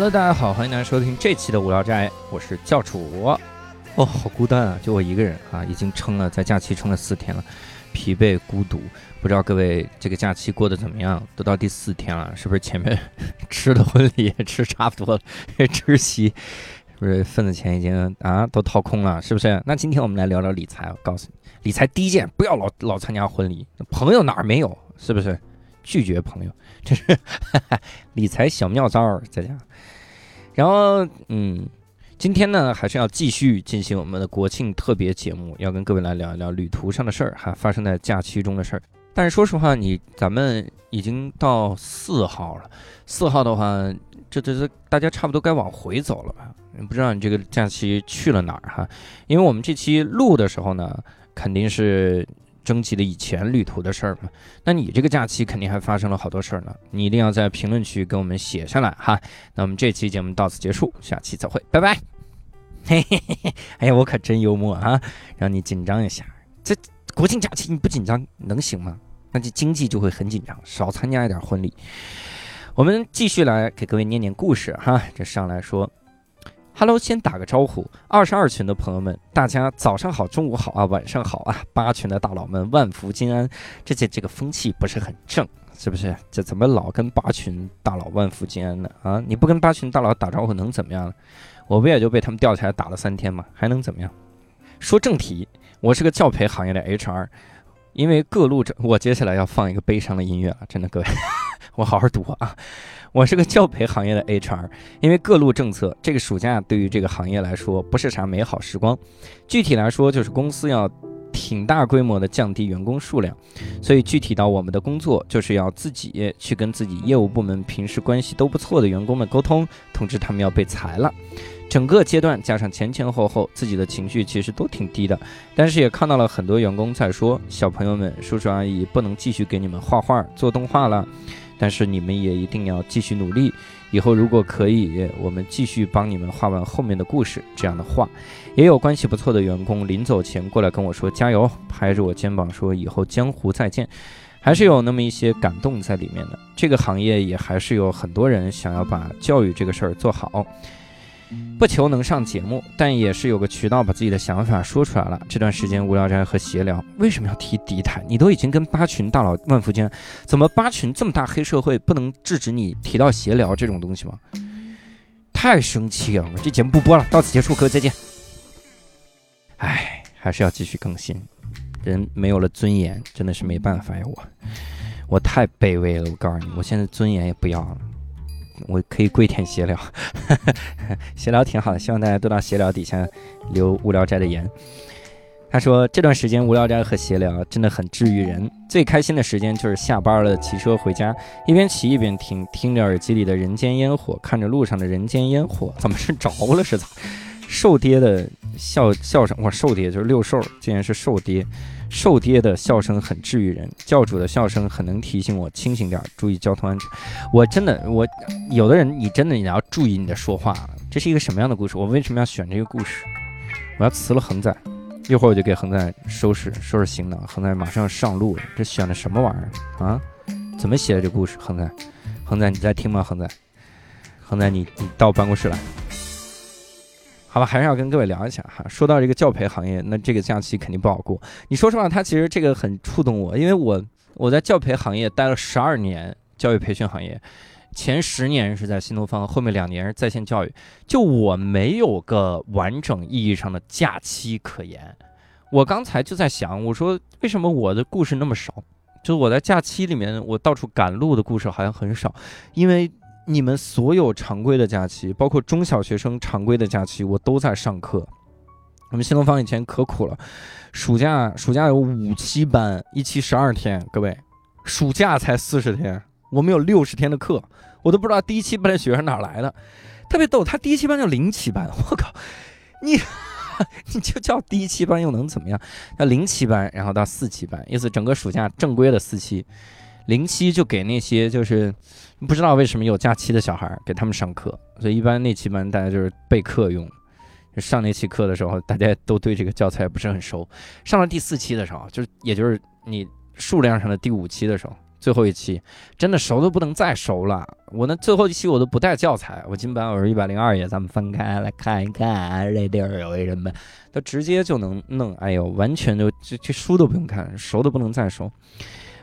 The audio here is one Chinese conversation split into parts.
Hello，大家好，欢迎大家收听这期的无聊斋，我是教主。哦，好孤单啊，就我一个人啊，已经撑了，在假期撑了四天了，疲惫孤独。不知道各位这个假期过得怎么样？都到第四天了，是不是前面吃的婚礼也吃差不多了？吃席是不是份子钱已经啊都掏空了？是不是？那今天我们来聊聊理财。我告诉你，理财第一件，不要老老参加婚礼，朋友哪儿没有？是不是？拒绝朋友，这是理财小妙招儿，在家。然后，嗯，今天呢，还是要继续进行我们的国庆特别节目，要跟各位来聊一聊旅途上的事儿，哈，发生在假期中的事儿。但是说实话，你咱们已经到四号了，四号的话，这这这大家差不多该往回走了吧？不知道你这个假期去了哪儿哈？因为我们这期录的时候呢，肯定是。征集的以前旅途的事儿嘛，那你这个假期肯定还发生了好多事儿呢，你一定要在评论区给我们写下来哈。那我们这期节目到此结束，下期再会，拜拜。嘿嘿嘿嘿，哎呀，我可真幽默啊，让你紧张一下。这国庆假期你不紧张能行吗？那这经济就会很紧张，少参加一点婚礼。我们继续来给各位念念故事哈。这上来说。Hello，先打个招呼，二十二群的朋友们，大家早上好，中午好啊，晚上好啊，八群的大佬们，万福金安。这这这个风气不是很正，是不是？这怎么老跟八群大佬万福金安呢？啊，你不跟八群大佬打招呼能怎么样？我不也就被他们吊起来打了三天吗？还能怎么样？说正题，我是个教培行业的 HR，因为各路这，我接下来要放一个悲伤的音乐了，真的各位，我好好读啊。我是个教培行业的 HR，因为各路政策，这个暑假对于这个行业来说不是啥美好时光。具体来说，就是公司要挺大规模的降低员工数量，所以具体到我们的工作，就是要自己去跟自己业务部门平时关系都不错的员工们沟通，通知他们要被裁了。整个阶段加上前前后后，自己的情绪其实都挺低的，但是也看到了很多员工在说：“小朋友们，叔叔阿姨不能继续给你们画画做动画了。”但是你们也一定要继续努力，以后如果可以，我们继续帮你们画完后面的故事。这样的话，也有关系不错的员工临走前过来跟我说加油，拍着我肩膀说以后江湖再见，还是有那么一些感动在里面的。这个行业也还是有很多人想要把教育这个事儿做好。不求能上节目，但也是有个渠道把自己的想法说出来了。这段时间无聊斋和闲聊，为什么要提敌台？你都已经跟八群大佬万福间，怎么八群这么大黑社会不能制止你提到闲聊这种东西吗？太生气了！这节目不播了，到此结束，各位再见。唉，还是要继续更新。人没有了尊严，真的是没办法呀！我，我太卑微了。我告诉你，我现在尊严也不要了。我可以跪舔闲聊，闲聊挺好的，希望大家都到闲聊底下留无聊斋的言。他说这段时间无聊斋和闲聊真的很治愈人，最开心的时间就是下班了骑车回家，一边骑一边听，听着耳机里的人间烟火，看着路上的人间烟火，怎么是着了是咋？瘦爹的笑笑声，我瘦爹就是六兽，竟然是瘦爹。瘦爹的笑声很治愈人，教主的笑声很能提醒我清醒点，注意交通安全。我真的，我有的人，你真的你要注意你的说话。这是一个什么样的故事？我为什么要选这个故事？我要辞了恒仔，一会儿我就给恒仔收拾收拾行囊。恒仔马上要上路了，这选的什么玩意儿啊？怎么写的这故事？恒仔，恒仔你在听吗？恒仔，恒仔你你到办公室来。好吧，还是要跟各位聊一下哈。说到这个教培行业，那这个假期肯定不好过。你说实话，他其实这个很触动我，因为我我在教培行业待了十二年，教育培训行业，前十年是在新东方，后面两年是在线教育。就我没有个完整意义上的假期可言。我刚才就在想，我说为什么我的故事那么少？就是我在假期里面，我到处赶路的故事好像很少，因为。你们所有常规的假期，包括中小学生常规的假期，我都在上课。我们新东方以前可苦了，暑假暑假有五期班，一期十二天，各位，暑假才四十天，我们有六十天的课，我都不知道第一期班的学生哪来的，特别逗。他第一期班叫零期班，我靠，你 你就叫第一期班又能怎么样？叫零期班，然后到四期班，意思整个暑假正规的四期。零期就给那些就是不知道为什么有假期的小孩给他们上课，所以一般那期班大家就是备课用。上那期课的时候，大家都对这个教材不是很熟。上了第四期的时候，就是也就是你数量上的第五期的时候，最后一期真的熟的不能再熟了。我那最后一期我都不带教材，我金版我是一百零二页，咱们翻开来看一看，这地儿有一什么，他直接就能弄。哎呦，完全就这这书都不用看，熟的不能再熟。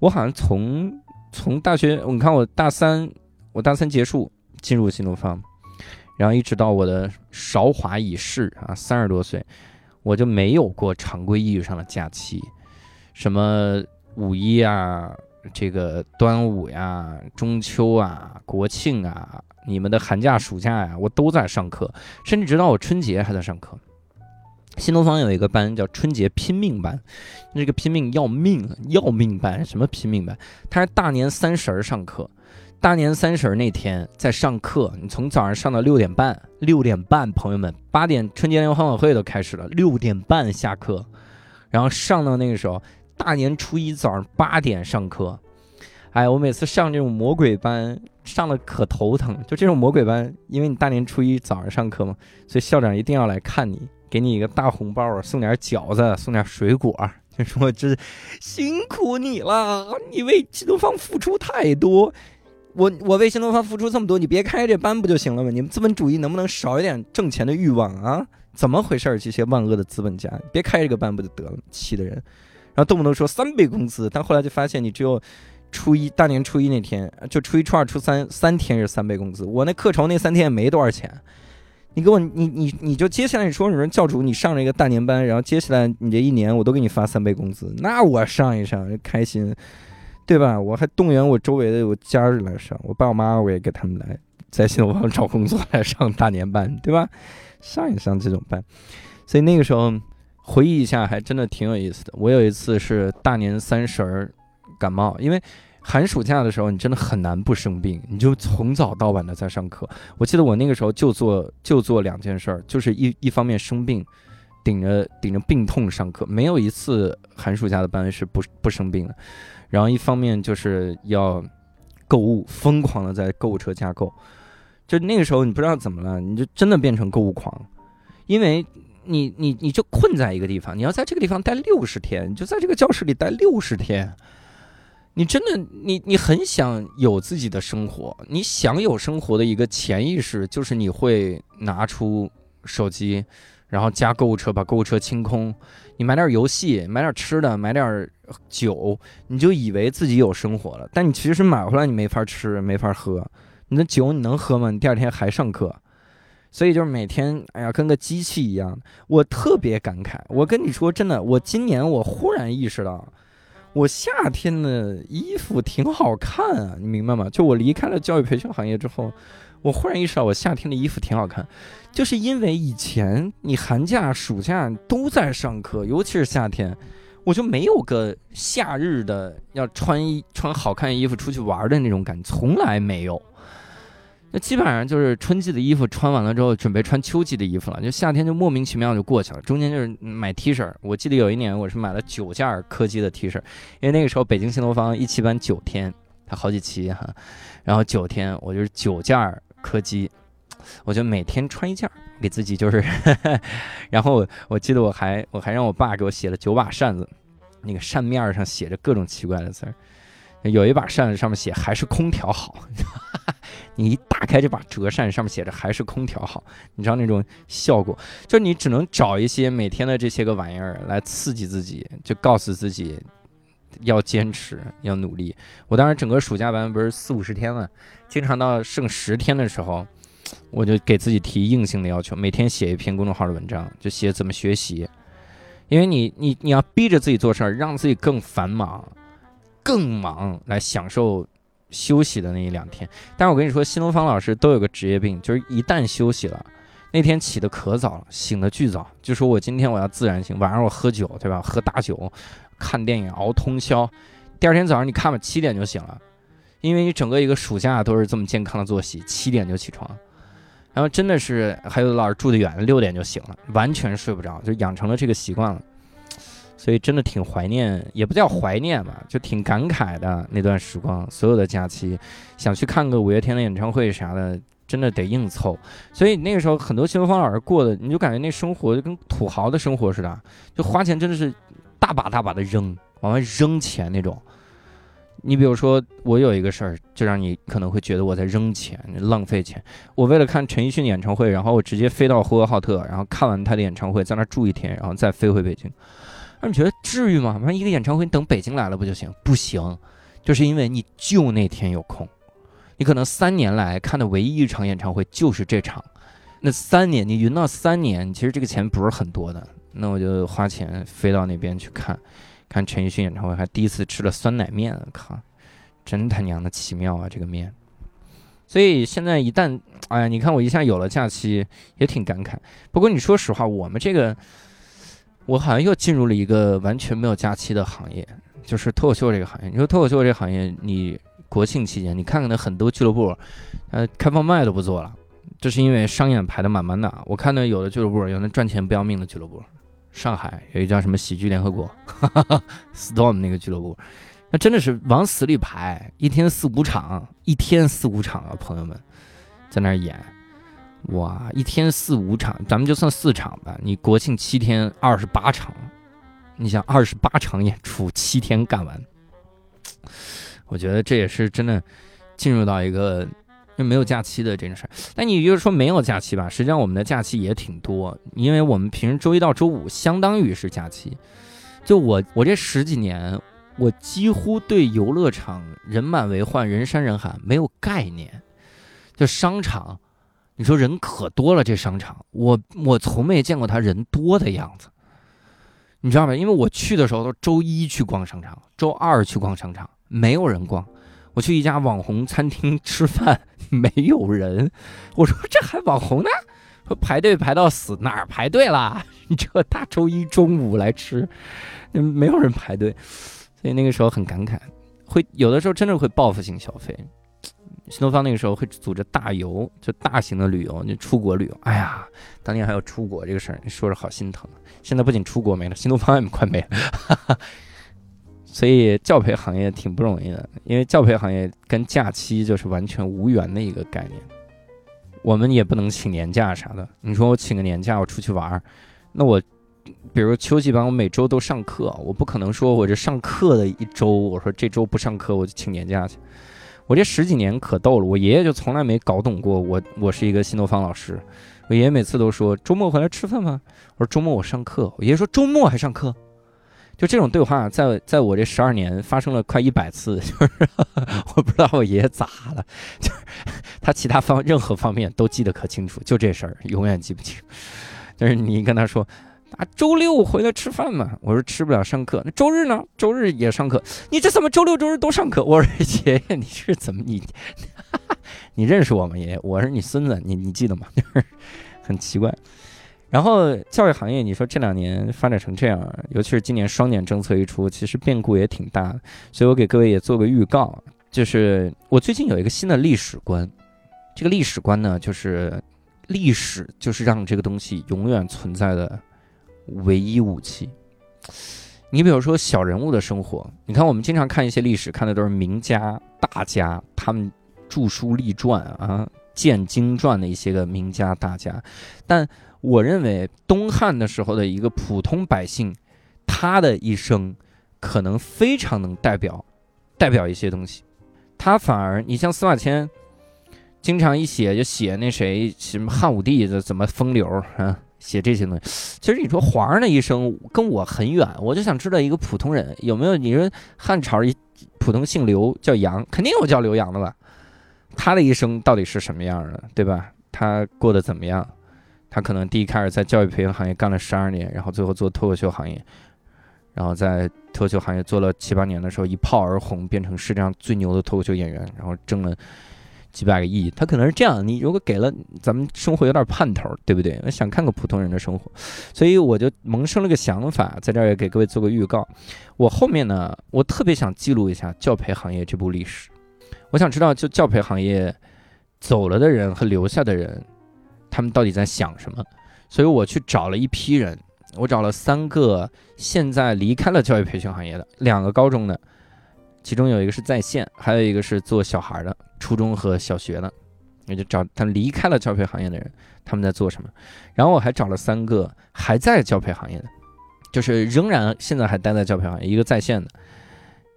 我好像从从大学，你看我大三，我大三结束进入新东方，然后一直到我的韶华已逝啊，三十多岁，我就没有过常规意义上的假期，什么五一啊。这个端午呀、中秋啊、国庆啊，你们的寒假、暑假呀，我都在上课，甚至直到我春节还在上课。新东方有一个班叫春节拼命班，那个拼命要命要命班，什么拼命班？他是大年三十儿上课，大年三十儿那天在上课，你从早上上到六点半，六点半，朋友们，八点春节联欢晚会都开始了，六点半下课，然后上到那个时候。大年初一早上八点上课，哎，我每次上这种魔鬼班，上了可头疼。就这种魔鬼班，因为你大年初一早上上课嘛，所以校长一定要来看你，给你一个大红包，送点饺子，送点水果，就说这辛苦你了，你为新东方付出太多。我我为新东方付出这么多，你别开这班不就行了吗？你们资本主义能不能少一点挣钱的欲望啊？怎么回事？这些万恶的资本家，别开这个班不就得了？气的人。然后动不动说三倍工资，但后来就发现你只有初一大年初一那天，就初一、初二、初三三天是三倍工资。我那课酬那三天也没多少钱，你给我你你你就接下来你说你说教主你上了一个大年班，然后接下来你这一年我都给你发三倍工资，那我上一上开心，对吧？我还动员我周围的我家人来上，我爸我妈我也给他们来在新东方找工作来上大年班，对吧？上一上这种班，所以那个时候。回忆一下，还真的挺有意思的。我有一次是大年三十儿感冒，因为寒暑假的时候，你真的很难不生病，你就从早到晚的在上课。我记得我那个时候就做就做两件事儿，就是一一方面生病，顶着顶着病痛上课，没有一次寒暑假的班是不不生病的。然后一方面就是要购物，疯狂的在购物车加购。就那个时候，你不知道怎么了，你就真的变成购物狂，因为。你你你就困在一个地方，你要在这个地方待六十天，你就在这个教室里待六十天。你真的，你你很想有自己的生活，你想有生活的一个潜意识就是你会拿出手机，然后加购物车，把购物车清空，你买点游戏，买点吃的，买点酒，你就以为自己有生活了。但你其实买回来你没法吃，没法喝，你的酒你能喝吗？你第二天还上课。所以就是每天，哎呀，跟个机器一样。我特别感慨，我跟你说真的，我今年我忽然意识到，我夏天的衣服挺好看啊，你明白吗？就我离开了教育培训行业之后，我忽然意识到我夏天的衣服挺好看，就是因为以前你寒假、暑假都在上课，尤其是夏天，我就没有个夏日的要穿衣穿好看衣服出去玩的那种感觉，从来没有。那基本上就是春季的衣服穿完了之后，准备穿秋季的衣服了。就夏天就莫名其妙就过去了，中间就是买 T 恤。我记得有一年我是买了九件柯基的 T 恤，因为那个时候北京新东方一期班九天，它好几期哈，然后九天我就是九件柯基，我就每天穿一件，给自己就是，然后我记得我还我还让我爸给我写了九把扇子，那个扇面上写着各种奇怪的字儿。有一把扇子上面写还是空调好，你一打开这把折扇，上面写着还是空调好，你知道那种效果，就你只能找一些每天的这些个玩意儿来刺激自己，就告诉自己要坚持，要努力。我当时整个暑假班不是四五十天嘛，经常到剩十天的时候，我就给自己提硬性的要求，每天写一篇公众号的文章，就写怎么学习，因为你你你要逼着自己做事儿，让自己更繁忙。更忙来享受休息的那一两天，但是我跟你说，新东方老师都有个职业病，就是一旦休息了，那天起的可早了，醒的巨早，就说我今天我要自然醒，晚上我喝酒，对吧？喝大酒，看电影，熬通宵，第二天早上你看吧，七点就醒了，因为你整个一个暑假都是这么健康的作息，七点就起床，然后真的是还有老师住得远，六点就醒了，完全睡不着，就养成了这个习惯了。所以真的挺怀念，也不叫怀念吧，就挺感慨的那段时光。所有的假期，想去看个五月天的演唱会啥的，真的得硬凑。所以那个时候，很多新东方老师过的，你就感觉那生活就跟土豪的生活似的，就花钱真的是大把大把的扔，往外扔钱那种。你比如说，我有一个事儿，就让你可能会觉得我在扔钱、浪费钱。我为了看陈奕迅演唱会，然后我直接飞到呼和浩特，然后看完他的演唱会，在那儿住一天，然后再飞回北京。那你觉得至于吗？反正一个演唱会，你等北京来了不就行？不行，就是因为你就那天有空，你可能三年来看的唯一一场演唱会就是这场。那三年你匀到三年，其实这个钱不是很多的。那我就花钱飞到那边去看。看陈奕迅演唱会，还第一次吃了酸奶面，我靠，真他娘的奇妙啊！这个面，所以现在一旦，哎呀，你看我一下有了假期，也挺感慨。不过你说实话，我们这个，我好像又进入了一个完全没有假期的行业，就是脱口秀这个行业。你说脱口秀这个行业，你国庆期间，你看看那很多俱乐部，呃，开放麦都不做了，这是因为商演排的满满的。我看到有的俱乐部，有那赚钱不要命的俱乐部。上海有一家什么喜剧联合国哈哈哈，Storm 那个俱乐部，那真的是往死里排，一天四五场，一天四五场啊，朋友们，在那儿演，哇，一天四五场，咱们就算四场吧，你国庆七天二十八场，你想二十八场演出七天干完，我觉得这也是真的进入到一个。就没有假期的这种事儿，那你就是说没有假期吧？实际上我们的假期也挺多，因为我们平时周一到周五相当于是假期。就我我这十几年，我几乎对游乐场人满为患、人山人海没有概念。就商场，你说人可多了，这商场我我从没见过他人多的样子，你知道吧？因为我去的时候都周一去逛商场，周二去逛商场，没有人逛。我去一家网红餐厅吃饭，没有人。我说这还网红呢？说排队排到死，哪儿排队了？你这大周一中午来吃，没有人排队，所以那个时候很感慨。会有的时候真的会报复性消费。新东方那个时候会组织大游，就大型的旅游，就出国旅游。哎呀，当年还有出国这个事儿，你说着好心疼。现在不仅出国没了，新东方也快没了。所以教培行业挺不容易的，因为教培行业跟假期就是完全无缘的一个概念。我们也不能请年假啥的。你说我请个年假，我出去玩儿，那我，比如秋季班，我每周都上课，我不可能说我这上课的一周，我说这周不上课，我就请年假去。我这十几年可逗了，我爷爷就从来没搞懂过我，我是一个新东方老师。我爷爷每次都说周末回来吃饭吗？我说周末我上课。我爷爷说周末还上课。就这种对话，在在我这十二年发生了快一百次，就是 我不知道我爷爷咋了，就是 他其他方任何方面都记得可清楚，就这事儿永远记不清。就是你跟他说啊，周六回来吃饭嘛，我说吃不了上课，那周日呢？周日也上课，你这怎么周六周日都上课？我说 爷爷你是怎么你 你认识我吗？爷爷，我是你孙子，你你记得吗？就是很奇怪。然后教育行业，你说这两年发展成这样，尤其是今年双减政策一出，其实变故也挺大的。所以我给各位也做个预告，就是我最近有一个新的历史观。这个历史观呢，就是历史就是让这个东西永远存在的唯一武器。你比如说小人物的生活，你看我们经常看一些历史，看的都是名家大家，他们著书立传啊，建经传的一些个名家大家，但。我认为东汉的时候的一个普通百姓，他的一生可能非常能代表代表一些东西。他反而，你像司马迁，经常一写就写那谁什么汉武帝的怎么风流啊，写这些东西。其实你说皇上的一生跟我很远，我就想知道一个普通人有没有？你说汉朝一普通姓刘叫杨，肯定有叫刘洋的吧？他的一生到底是什么样的，对吧？他过得怎么样？他可能第一开始在教育培训行业干了十二年，然后最后做脱口秀行业，然后在脱口秀行业做了七八年的时候一炮而红，变成世界上最牛的脱口秀演员，然后挣了几百个亿。他可能是这样。你如果给了咱们生活有点盼头，对不对？想看个普通人的生活，所以我就萌生了个想法，在这儿也给各位做个预告。我后面呢，我特别想记录一下教培行业这部历史。我想知道，就教培行业走了的人和留下的人。他们到底在想什么？所以我去找了一批人，我找了三个现在离开了教育培训行业的，两个高中的，其中有一个是在线，还有一个是做小孩的，初中和小学的，也就找他离开了教培行业的人，他们在做什么？然后我还找了三个还在教培行业的，就是仍然现在还待在教培行业，一个在线的，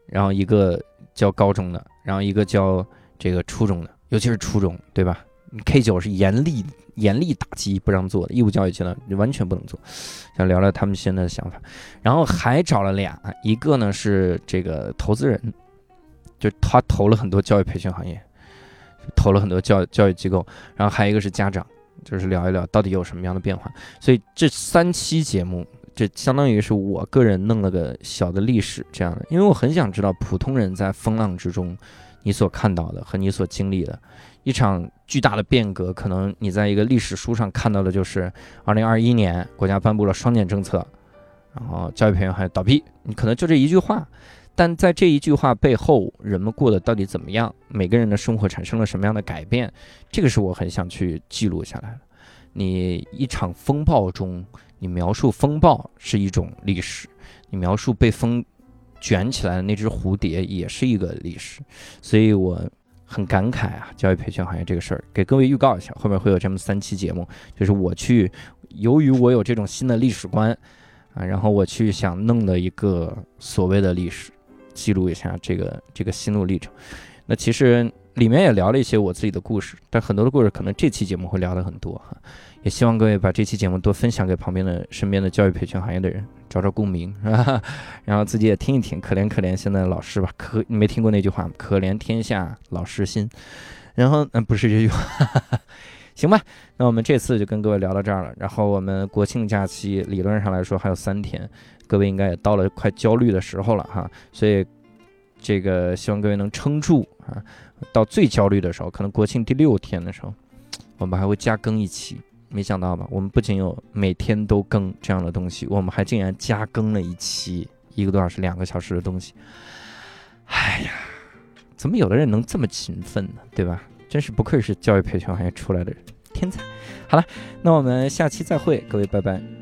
然后一个教高中的，然后一个教这个初中的，尤其是初中，对吧？K 九是严厉严厉打击不让做的，义务教育阶段完全不能做。想聊聊他们现在的想法，然后还找了俩，一个呢是这个投资人，就他投了很多教育培训行业，投了很多教教育机构，然后还有一个是家长，就是聊一聊到底有什么样的变化。所以这三期节目。这相当于是我个人弄了个小的历史这样的，因为我很想知道普通人在风浪之中，你所看到的和你所经历的一场巨大的变革，可能你在一个历史书上看到的就是二零二一年国家颁布了双减政策，然后教育培训还倒闭，你可能就这一句话，但在这一句话背后，人们过得到底怎么样，每个人的生活产生了什么样的改变，这个是我很想去记录下来的。你一场风暴中。你描述风暴是一种历史，你描述被风卷起来的那只蝴蝶也是一个历史，所以我很感慨啊，教育培训行业这个事儿，给各位预告一下，后面会有这么三期节目，就是我去，由于我有这种新的历史观啊，然后我去想弄的一个所谓的历史，记录一下这个这个心路历程。那其实里面也聊了一些我自己的故事，但很多的故事可能这期节目会聊的很多哈。也希望各位把这期节目多分享给旁边的、身边的教育培训行业的人，找找共鸣，是吧？然后自己也听一听，可怜可怜现在的老师吧，可你没听过那句话吗？可怜天下老师心。然后，嗯，不是这句话，行吧？那我们这次就跟各位聊到这儿了。然后我们国庆假期理论上来说还有三天，各位应该也到了快焦虑的时候了哈。所以这个希望各位能撑住啊，到最焦虑的时候，可能国庆第六天的时候，我们还会加更一期。没想到吧？我们不仅有每天都更这样的东西，我们还竟然加更了一期一个多小时、两个小时的东西。哎呀，怎么有的人能这么勤奋呢？对吧？真是不愧是教育培训行业出来的人，天才。好了，那我们下期再会，各位拜拜。